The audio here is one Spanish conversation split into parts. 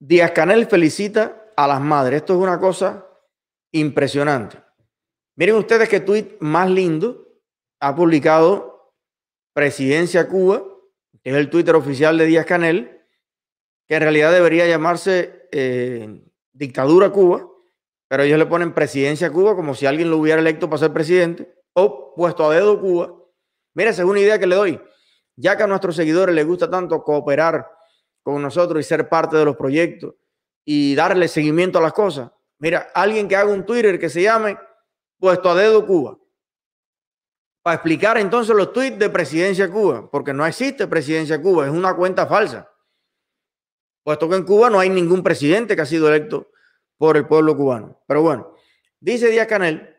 Díaz Canel felicita a las madres. Esto es una cosa impresionante. Miren ustedes qué tweet más lindo ha publicado Presidencia Cuba, que es el Twitter oficial de Díaz Canel, que en realidad debería llamarse eh, Dictadura Cuba, pero ellos le ponen Presidencia Cuba como si alguien lo hubiera electo para ser presidente, o puesto a dedo Cuba. Mira, esa es una idea que le doy. Ya que a nuestros seguidores les gusta tanto cooperar con nosotros y ser parte de los proyectos y darle seguimiento a las cosas. Mira, alguien que haga un Twitter que se llame Puesto a Dedo Cuba. Para explicar entonces los tweets de Presidencia Cuba, porque no existe Presidencia Cuba, es una cuenta falsa. Puesto que en Cuba no hay ningún presidente que ha sido electo por el pueblo cubano. Pero bueno, dice Díaz Canel,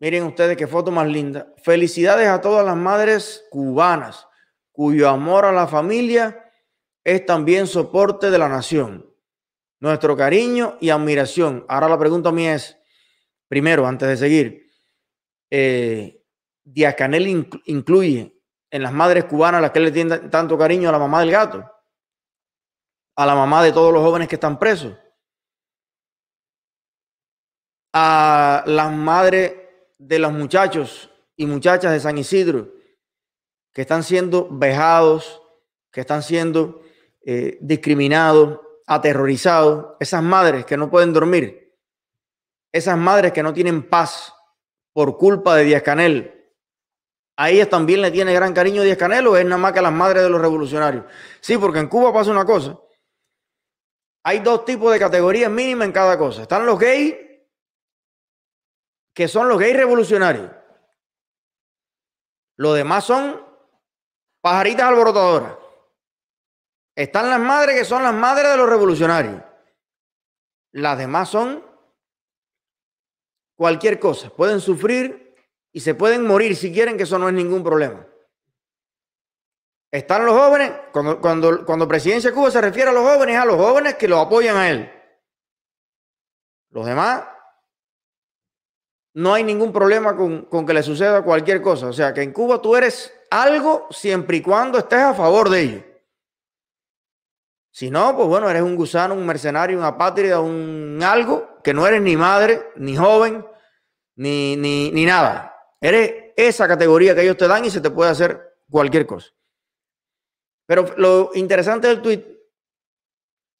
miren ustedes qué foto más linda. Felicidades a todas las madres cubanas, cuyo amor a la familia es también soporte de la nación. Nuestro cariño y admiración. Ahora la pregunta mía es, primero, antes de seguir, eh, Díaz Canel incluye en las madres cubanas las que le tienen tanto cariño a la mamá del gato, a la mamá de todos los jóvenes que están presos, a las madres de los muchachos y muchachas de San Isidro que están siendo vejados, que están siendo eh, discriminados, aterrorizados, esas madres que no pueden dormir, esas madres que no tienen paz por culpa de Díaz Canel, a ellas también le tiene gran cariño Díaz Canel o es nada más que las madres de los revolucionarios. Sí, porque en Cuba pasa una cosa. Hay dos tipos de categorías mínimas en cada cosa. Están los gays, que son los gays revolucionarios. Los demás son pajaritas alborotadoras. Están las madres que son las madres de los revolucionarios. Las demás son cualquier cosa. Pueden sufrir y se pueden morir si quieren, que eso no es ningún problema. Están los jóvenes, cuando, cuando, cuando Presidencia Cuba se refiere a los jóvenes, a los jóvenes que lo apoyan a él. Los demás, no hay ningún problema con, con que le suceda cualquier cosa. O sea, que en Cuba tú eres algo siempre y cuando estés a favor de ello. Si no, pues bueno, eres un gusano, un mercenario, un apátrida, un algo, que no eres ni madre, ni joven, ni, ni, ni nada. Eres esa categoría que ellos te dan y se te puede hacer cualquier cosa. Pero lo interesante del tweet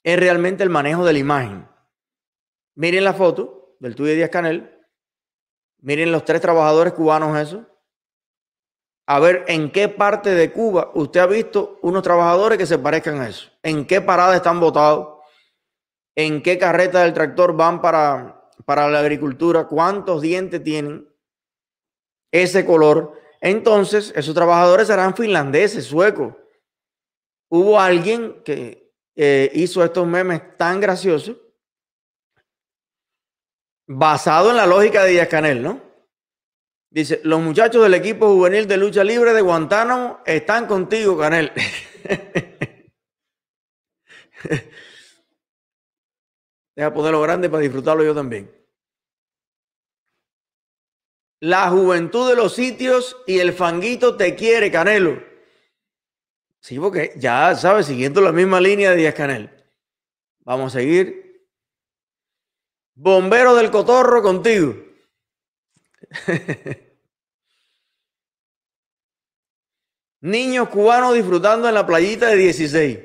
es realmente el manejo de la imagen. Miren la foto del tweet de Díaz Canel. Miren los tres trabajadores cubanos eso a ver en qué parte de Cuba usted ha visto unos trabajadores que se parezcan a eso. En qué parada están votados. En qué carreta del tractor van para, para la agricultura. Cuántos dientes tienen. Ese color. Entonces, esos trabajadores serán finlandeses, suecos. Hubo alguien que eh, hizo estos memes tan graciosos basado en la lógica de Díaz Canel, ¿no? Dice, los muchachos del equipo juvenil de lucha libre de Guantánamo están contigo, Canel. Deja ponerlo grande para disfrutarlo yo también. La juventud de los sitios y el fanguito te quiere, Canelo. Sí, porque ya sabes, siguiendo la misma línea de Díaz Canel. Vamos a seguir. Bombero del Cotorro contigo. Niños cubanos disfrutando en la playita de 16.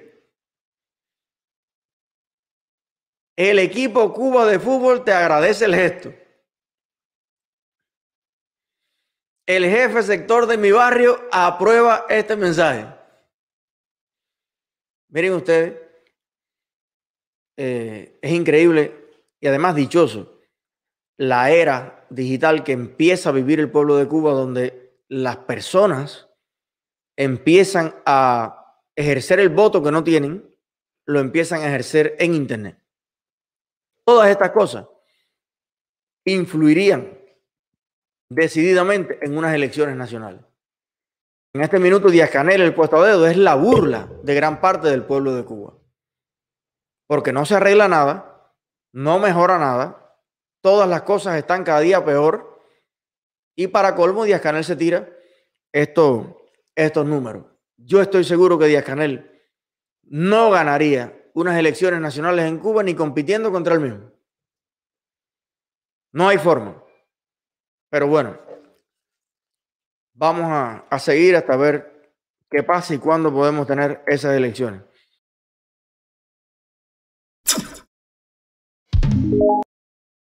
El equipo Cuba de fútbol te agradece el gesto. El jefe sector de mi barrio aprueba este mensaje. Miren ustedes, eh, es increíble y además dichoso la era digital que empieza a vivir el pueblo de Cuba, donde las personas empiezan a ejercer el voto que no tienen, lo empiezan a ejercer en Internet. Todas estas cosas influirían decididamente en unas elecciones nacionales. En este minuto, Díaz Canel, el puesto a dedo, es la burla de gran parte del pueblo de Cuba. Porque no se arregla nada, no mejora nada, todas las cosas están cada día peor. Y para colmo, Díaz Canel se tira esto, estos números. Yo estoy seguro que Díaz Canel no ganaría unas elecciones nacionales en Cuba ni compitiendo contra el mismo. No hay forma. Pero bueno, vamos a, a seguir hasta ver qué pasa y cuándo podemos tener esas elecciones.